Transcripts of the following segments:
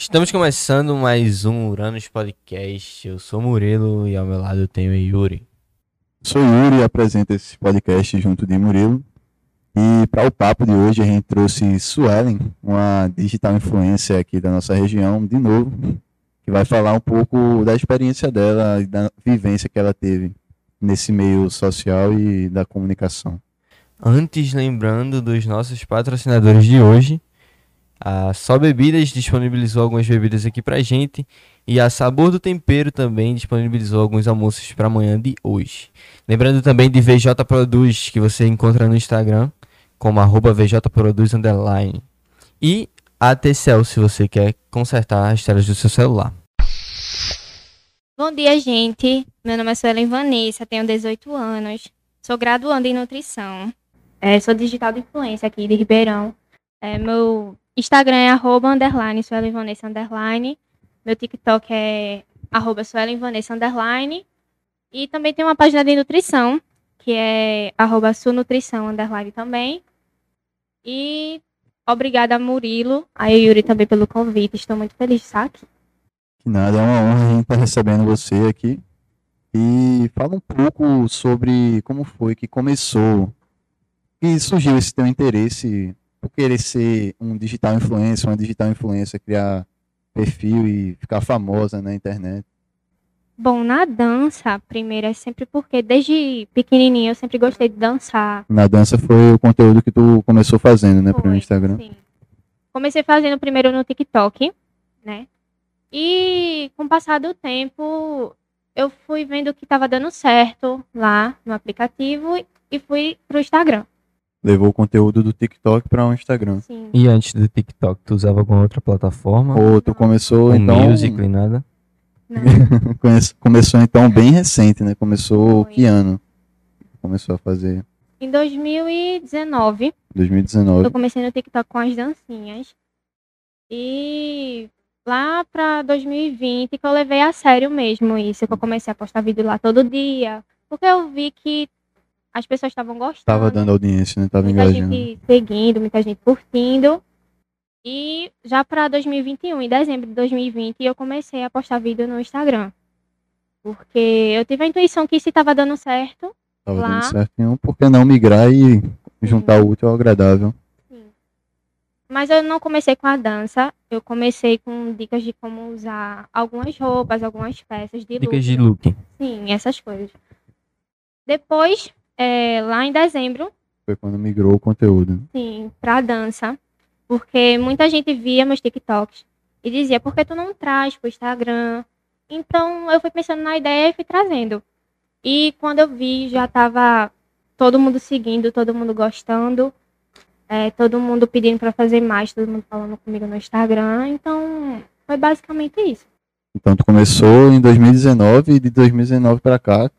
Estamos começando mais um Uranus Podcast. Eu sou Murilo e ao meu lado eu tenho Yuri. Sou Yuri e apresento esse podcast junto de Murilo. E para o papo de hoje a gente trouxe Suelen, uma digital influencer aqui da nossa região, de novo, que vai falar um pouco da experiência dela e da vivência que ela teve nesse meio social e da comunicação. Antes, lembrando dos nossos patrocinadores de hoje, a Só Bebidas disponibilizou algumas bebidas aqui pra gente. E a Sabor do Tempero também disponibilizou alguns almoços para amanhã de hoje. Lembrando também de VJ Produz, que você encontra no Instagram, como arroba VJ Produz Underline. E a TCL, se você quer consertar as telas do seu celular. Bom dia, gente. Meu nome é Suelen Vanessa, tenho 18 anos. Sou graduanda em nutrição. É, sou digital de influência aqui de Ribeirão. É, meu Instagram é arroba underline, Suelen Vanessa underline. Meu TikTok é arroba Suelen Vanessa underline. E também tem uma página de nutrição, que é arroba Sunutrição underline também. E obrigada a Murilo, a Yuri também pelo convite. Estou muito feliz de estar aqui. Que nada, é uma honra a gente estar recebendo você aqui. E fala um pouco sobre como foi que começou, que surgiu esse teu interesse por querer ser um digital influencer, uma digital influencer, criar perfil e ficar famosa na internet? Bom, na dança, primeiro é sempre porque desde pequenininha eu sempre gostei de dançar. Na dança foi o conteúdo que tu começou fazendo, né, pro Foi, Instagram? Sim. Comecei fazendo primeiro no TikTok, né? E com o passar do tempo, eu fui vendo que estava dando certo lá no aplicativo e fui pro Instagram. Levou o conteúdo do TikTok para o Instagram. Sim. E antes do TikTok, tu usava alguma outra plataforma? Ou tu começou um então music, nada? Não, Conhece- começou então bem recente, né? Começou Foi. que ano? Começou a fazer Em 2019, eu 2019. comecei no TikTok com as dancinhas. E lá pra 2020 que eu levei a sério mesmo isso, que eu comecei a postar vídeo lá todo dia. Porque eu vi que as pessoas estavam gostando. Tava dando audiência, né? Tava muita engajando. gente seguindo, muita gente curtindo. E já para 2021, em dezembro de 2020, eu comecei a postar vídeo no Instagram. Porque eu tive a intuição que se estava dando certo, Tava lá. dando certinho. Por que não migrar e juntar o útil ao agradável? mas eu não comecei com a dança. Eu comecei com dicas de como usar algumas roupas, algumas peças de Dicas look. de look. Sim, essas coisas. Depois, é, lá em dezembro, Foi quando migrou o conteúdo. Sim, pra dança. Porque muita gente via meus TikToks e dizia, por que tu não traz pro Instagram? Então eu fui pensando na ideia e fui trazendo. E quando eu vi, já tava todo mundo seguindo, todo mundo gostando, é, todo mundo pedindo pra fazer mais, todo mundo falando comigo no Instagram. Então foi basicamente isso. Então tu começou em 2019 e de 2019 para cá.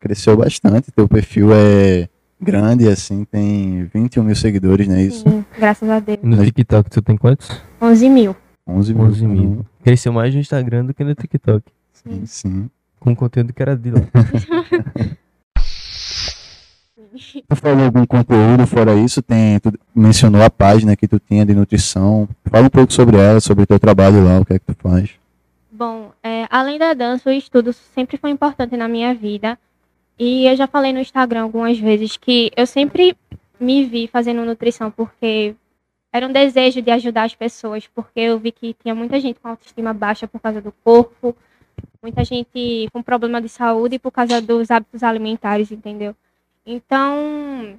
Cresceu bastante. Teu perfil é grande, assim, tem 21 mil seguidores, não é isso? Sim, graças a Deus. No TikTok tu tem quantos? 11 mil. 11 mil. 11 mil. Cresceu mais no Instagram do que no TikTok. Sim, sim. Com conteúdo que era de lá. Tu falou algum conteúdo fora isso? Tem, tu mencionou a página que tu tinha de nutrição. Fala um pouco sobre ela, sobre o teu trabalho lá, o que é que tu faz. Bom, é, além da dança, o estudo sempre foi importante na minha vida. E eu já falei no Instagram algumas vezes que eu sempre me vi fazendo nutrição porque era um desejo de ajudar as pessoas, porque eu vi que tinha muita gente com autoestima baixa por causa do corpo, muita gente com problema de saúde por causa dos hábitos alimentares, entendeu? Então,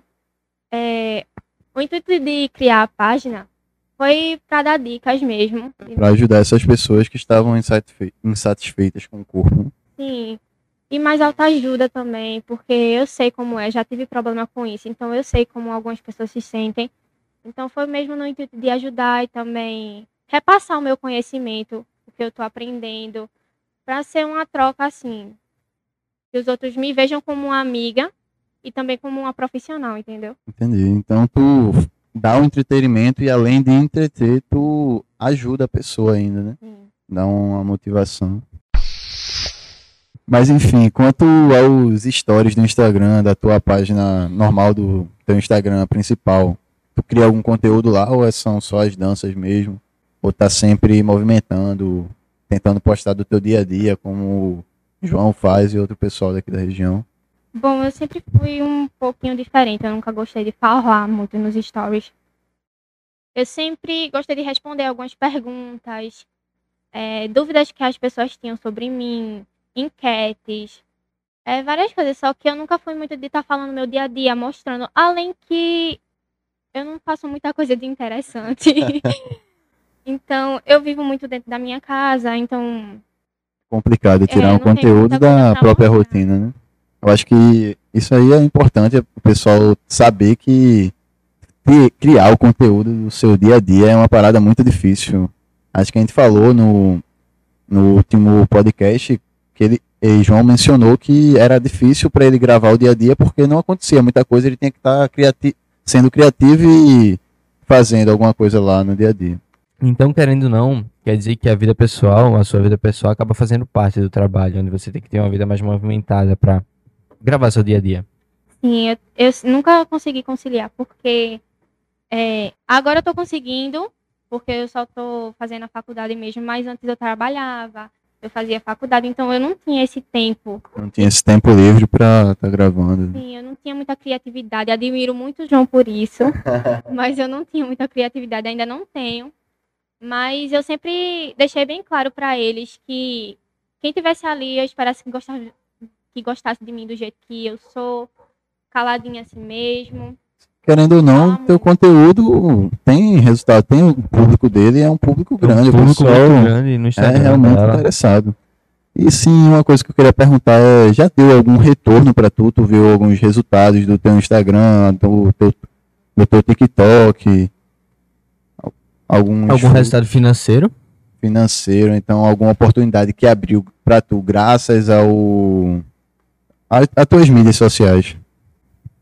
é, o intuito de criar a página foi para dar dicas mesmo. Pra ajudar essas pessoas que estavam insatisfe- insatisfeitas com o corpo. Sim. E mais autoajuda também, porque eu sei como é, já tive problema com isso, então eu sei como algumas pessoas se sentem. Então foi mesmo no intuito de ajudar e também repassar o meu conhecimento, o que eu tô aprendendo, para ser uma troca assim, que os outros me vejam como uma amiga e também como uma profissional, entendeu? Entendi. Então tu dá o entretenimento e além de entreter, tu ajuda a pessoa ainda, né? Sim. Dá uma motivação. Mas enfim, quanto aos stories do Instagram, da tua página normal do teu Instagram principal, tu cria algum conteúdo lá ou é- são só as danças mesmo? Ou tá sempre movimentando, tentando postar do teu dia a dia, como o João faz e outro pessoal daqui da região? Bom, eu sempre fui um pouquinho diferente. Eu nunca gostei de falar muito nos stories. Eu sempre gostei de responder algumas perguntas, é, dúvidas que as pessoas tinham sobre mim, enquetes, é, várias coisas. Só que eu nunca fui muito de estar falando meu dia a dia, mostrando. Além que eu não faço muita coisa de interessante. então, eu vivo muito dentro da minha casa, então. Complicado tirar É, um conteúdo da própria mostrar. rotina, né? Eu acho que isso aí é importante o pessoal saber que cri- criar o conteúdo do seu dia a dia é uma parada muito difícil. Acho que a gente falou no, no último podcast que ele, e João mencionou que era difícil para ele gravar o dia a dia porque não acontecia muita coisa, ele tinha que estar criati sendo criativo e fazendo alguma coisa lá no dia a dia. Então, querendo ou não, quer dizer que a vida pessoal, a sua vida pessoal, acaba fazendo parte do trabalho, onde você tem que ter uma vida mais movimentada pra gravar seu dia a dia. Sim, eu, eu nunca consegui conciliar, porque é, agora eu tô conseguindo, porque eu só tô fazendo a faculdade mesmo, mas antes eu trabalhava, eu fazia faculdade, então eu não tinha esse tempo. Não tinha esse tempo livre para estar gravando. Sim, eu não tinha muita criatividade. Admiro muito o João por isso, mas eu não tinha muita criatividade, ainda não tenho. Mas eu sempre deixei bem claro para eles que quem tivesse ali, eu esperasse que gostasse, que gostasse de mim do jeito que eu sou, caladinha assim mesmo. Querendo ou não, teu conteúdo tem resultado, tem o público dele, é um público grande, um o público muito grande no é Instagram realmente dela. interessado. E sim, uma coisa que eu queria perguntar é, já deu algum retorno para tu? Tu viu alguns resultados do teu Instagram, do teu, do teu TikTok? Al- Algum, Algum resultado financeiro? financeiro, então alguma oportunidade que abriu para tu graças ao a, a tuas mídias sociais?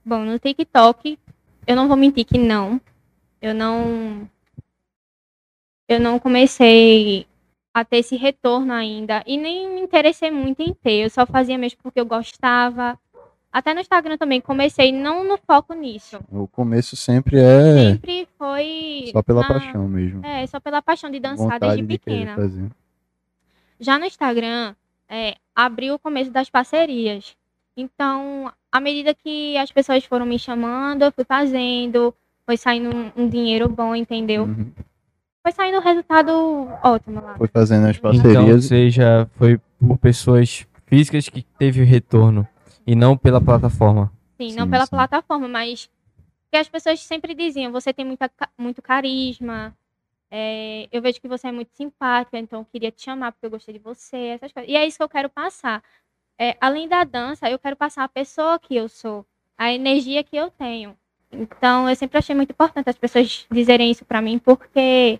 Bom, no TikTok, eu não vou mentir que não. Eu não. Eu não comecei a ter esse retorno ainda. E nem me interessei muito em ter. Eu só fazia mesmo porque eu gostava. Até no Instagram também comecei, não no foco nisso. O começo sempre é Sempre foi. só pela na- paixão mesmo. É, só pela paixão de dançar Vontade desde de pequena. Já no Instagram, é, abriu o começo das parcerias. Então, à medida que as pessoas foram me chamando, eu fui fazendo, foi saindo um, um dinheiro bom, entendeu? Uhum. Foi saindo um resultado ótimo lá. Foi fazendo as Então, parcerias. seja, foi por pessoas físicas que teve o retorno e não pela plataforma. Sim, não Sim, pela sim. plataforma, mas que as pessoas sempre diziam, você tem muita, muito carisma, é, eu vejo que você é muito simpática, então eu queria te chamar porque eu gostei de você, essas coisas. E é isso que eu quero passar. É, além da dança, eu quero passar a pessoa que eu sou, a energia que eu tenho. Então, eu sempre achei muito importante as pessoas dizerem isso pra mim, porque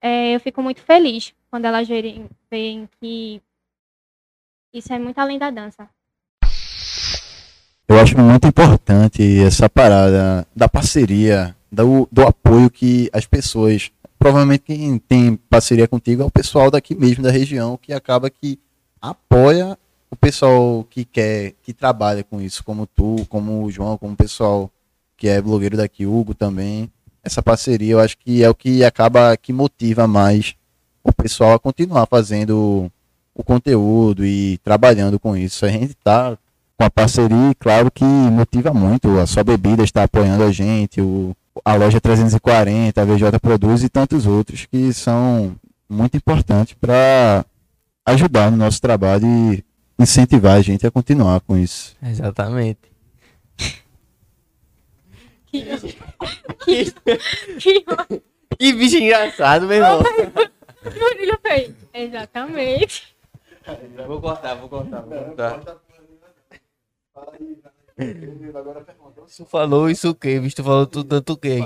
é, eu fico muito feliz quando elas verem, veem que isso é muito além da dança. Eu acho muito importante essa parada da parceria, do, do apoio que as pessoas. Provavelmente quem tem parceria contigo é o pessoal daqui mesmo da região que acaba que apoia o pessoal que quer, que trabalha com isso, como tu, como o João, como o pessoal que é blogueiro daqui, Hugo também. Essa parceria eu acho que é o que acaba que motiva mais o pessoal a continuar fazendo o conteúdo e trabalhando com isso. A gente tá com a parceria, claro que motiva muito. A Só Bebida está apoiando a gente, o, a loja 340, a VJ Produz e tantos outros que são muito importantes para ajudar no nosso trabalho e incentivar a gente a continuar com isso. Exatamente. Que, que, que Que bicho engraçado, meu irmão. Murilo fez. Exatamente. Vou cortar, vou cortar, vou cortar. Isso falou isso o quê? Bicho, tu falou tudo tanto o quê?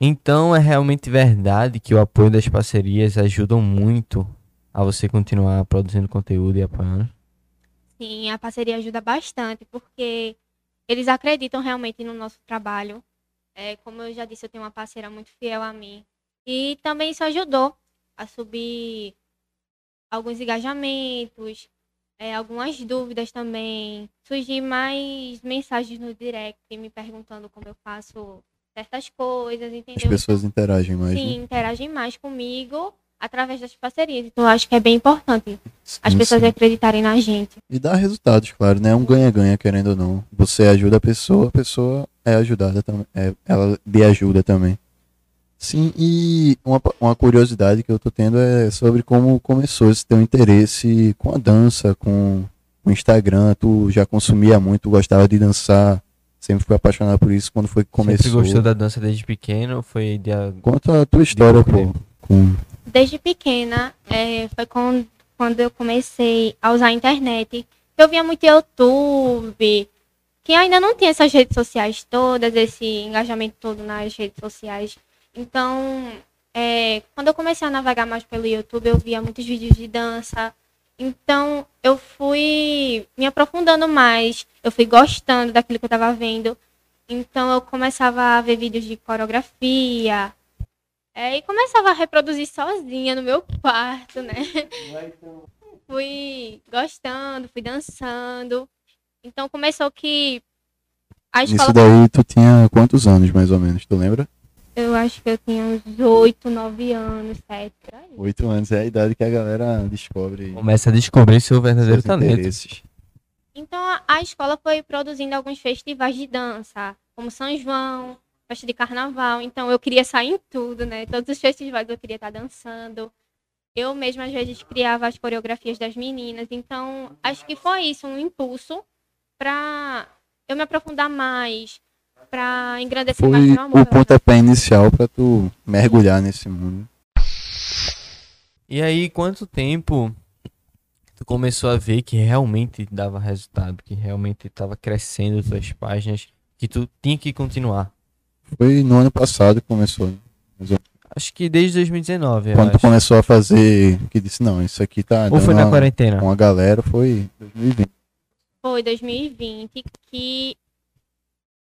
Então é realmente verdade que o apoio das parcerias ajudam muito a você continuar produzindo conteúdo e apoiando. Sim, a parceria ajuda bastante, porque eles acreditam realmente no nosso trabalho. É, como eu já disse, eu tenho uma parceira muito fiel a mim. E também isso ajudou a subir alguns engajamentos, é, algumas dúvidas também. Surgir mais mensagens no direct me perguntando como eu faço certas coisas, As entendeu? pessoas interagem mais, né? Sim, interagem mais comigo através das parcerias. Então, eu acho que é bem importante as Sim, pessoas sim. acreditarem na gente. E dá resultados, claro, né? É um ganha-ganha, querendo ou não. Você ajuda a pessoa, a pessoa é ajudada também. É, ela lhe ajuda também. Sim, e uma, uma curiosidade que eu tô tendo é sobre como começou esse teu interesse com a dança, com o Instagram. Tu já consumia muito, gostava de dançar, sempre foi apaixonado por isso. Quando foi que começou? Sempre gostou da dança desde pequeno, foi de a- Conta a tua história, pouco pô. Com... Desde pequena, é, foi com- quando eu comecei a usar a internet. Eu via muito YouTube, que ainda não tinha essas redes sociais todas, esse engajamento todo nas redes sociais. Então, é, quando eu comecei a navegar mais pelo YouTube, eu via muitos vídeos de dança. Então, eu fui me aprofundando mais, eu fui gostando daquilo que eu estava vendo. Então, eu começava a ver vídeos de coreografia, é, e começava a reproduzir sozinha no meu quarto, né? fui gostando, fui dançando. Então começou que a escola. Isso daí tu tinha quantos anos, mais ou menos? Tu lembra? Eu acho que eu tinha uns 8, 9 anos, 7, por aí. Oito anos é a idade que a galera descobre começa a descobrir seu verdadeiro seus talento. interesses. Então a, a escola foi produzindo alguns festivais de dança, como São João, festa de carnaval. Então eu queria sair em tudo, né? Todos os festivais eu queria estar dançando. Eu mesma às vezes criava as coreografias das meninas. Então acho que foi isso, um impulso para eu me aprofundar mais, para engrandecer mais Foi meu amor. o pela pontapé inicial pra tu mergulhar nesse mundo. E aí, quanto tempo tu começou a ver que realmente dava resultado, que realmente tava crescendo tuas páginas, que tu tinha que continuar? Foi no ano passado que começou. né? Mais ou menos. Acho que desde 2019, eu Quando tu acho. começou a fazer, que disse, não, isso aqui tá Ou foi na uma, quarentena? uma galera, foi 2020. Foi 2020 que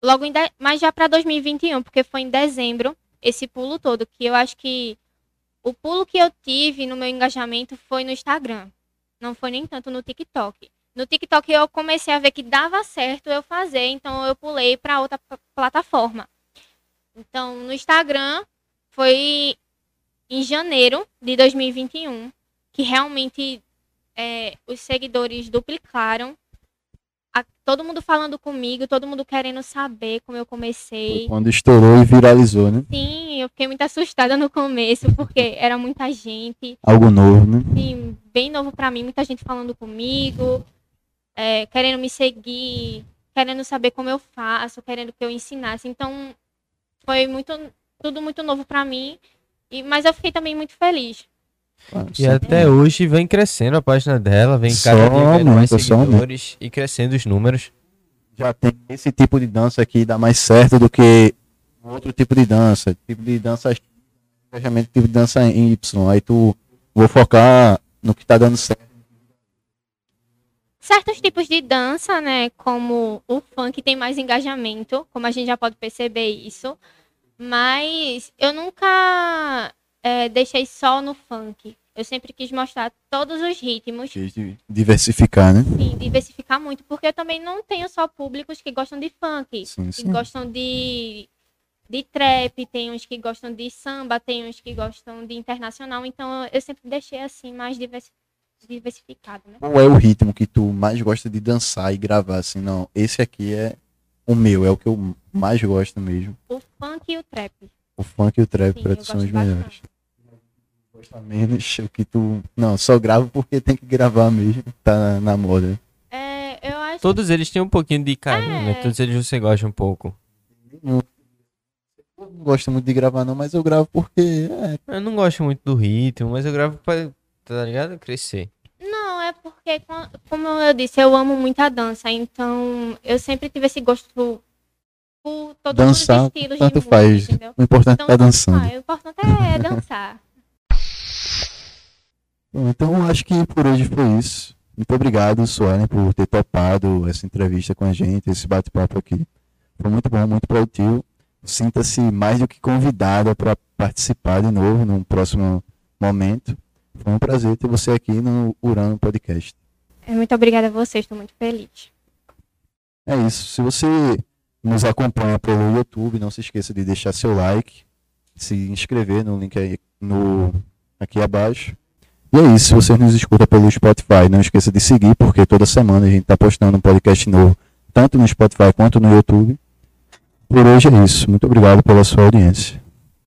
logo em de... mas já para 2021, porque foi em dezembro esse pulo todo, que eu acho que o pulo que eu tive no meu engajamento foi no Instagram. Não foi nem tanto no TikTok. No TikTok eu comecei a ver que dava certo eu fazer, então eu pulei para outra plataforma. Então, no Instagram foi em janeiro de 2021 que realmente é, os seguidores duplicaram todo mundo falando comigo, todo mundo querendo saber como eu Foi comecei. quando estourou e viralizou, né? Sim, eu fiquei muito assustada no começo, porque era muita gente, Algo novo, né? assim, bem novo pra mim, muita gente falando comigo, é, querendo me seguir, querendo saber como eu faço, querendo que eu ensinasse. Então, foi muito, tudo muito novo pra mim, e, mas eu fiquei também muito feliz. Ah, E até hoje vem crescendo a página dela, vem Só cada ganhando mais seguidores e crescendo os números. já tem esse tipo de dança aqui dá mais certo do que outro tipo de dança. Tipo de dança engajamento tipo de dança em Y. Aí tu vou focar no que tá dando certo. certos tipos de dança, né, como o funk tem mais engajamento, como a gente já pode perceber isso, mas eu nunca é, deixei só no funk. Eu sempre quis mostrar todos os ritmos, Quis di- diversificar, né? sim, diversificar muito, porque eu também não tenho só públicos que gostam de funk, Sim, que sim. gostam de de trap, tem uns que gostam de samba, tem uns que gostam de internacional, então eu sempre deixei assim mais diversi- diversificado, né? Qual é o ritmo que tu mais gosta de dançar e gravar assim? Não, esse aqui é o meu, é o que eu mais gosto mesmo. O funk e o trap. O funk e o trap eu tu são os melhores. Gosta menos o que tu. Não, só gravo porque tem que gravar mesmo. Tá na, na moda. É, eu acho Todos eles têm um pouquinho de carinho, né? É. Todos eles você gosta um pouco. Eu não gosto muito de gravar, não, mas eu gravo porque. É, Eu não gosto muito do ritmo, mas eu gravo pra, tá ligado? Crescer. Não, é porque, co- como eu disse, eu amo muito a dança. Então, eu sempre tive esse gosto por, todos dançar, tanto de música, faz. entendeu? O importante Então, é tá dançando. faz. O importante é dançar. Então acho que por hoje foi isso. Muito obrigado, Suelen, por ter topado essa entrevista com a gente, esse bate-papo aqui. Foi muito bom, muito produtivo. Sinta-se mais do que convidada para participar de novo num próximo momento. Foi um prazer ter você aqui no Urano Podcast. É, Muito obrigada a vocês, estou muito feliz. É isso. Se você nos acompanha pelo YouTube, não se esqueça de deixar seu like, se inscrever no link aí no, aqui abaixo. E é isso, se você nos escuta pelo Spotify, não esqueça de seguir, porque toda semana a gente está postando um podcast novo, tanto no Spotify quanto no YouTube. Por hoje é isso. Muito obrigado pela sua audiência.